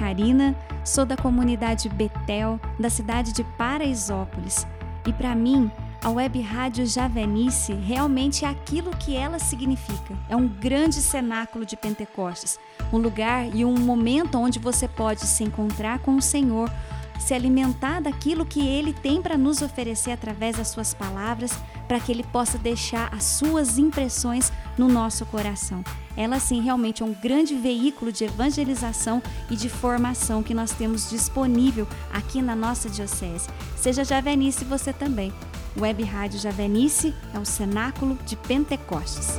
Catarina, sou da comunidade Betel, da cidade de Paraisópolis. E para mim, a Web Rádio Javenice realmente é aquilo que ela significa. É um grande cenáculo de Pentecostes, um lugar e um momento onde você pode se encontrar com o Senhor, se alimentar daquilo que Ele tem para nos oferecer através das Suas palavras, para que Ele possa deixar as Suas impressões no nosso coração. Ela, sim, realmente é um grande veículo de evangelização e de formação que nós temos disponível aqui na nossa Diocese. Seja Javenice você também. Web Rádio Javenice é o cenáculo de Pentecostes.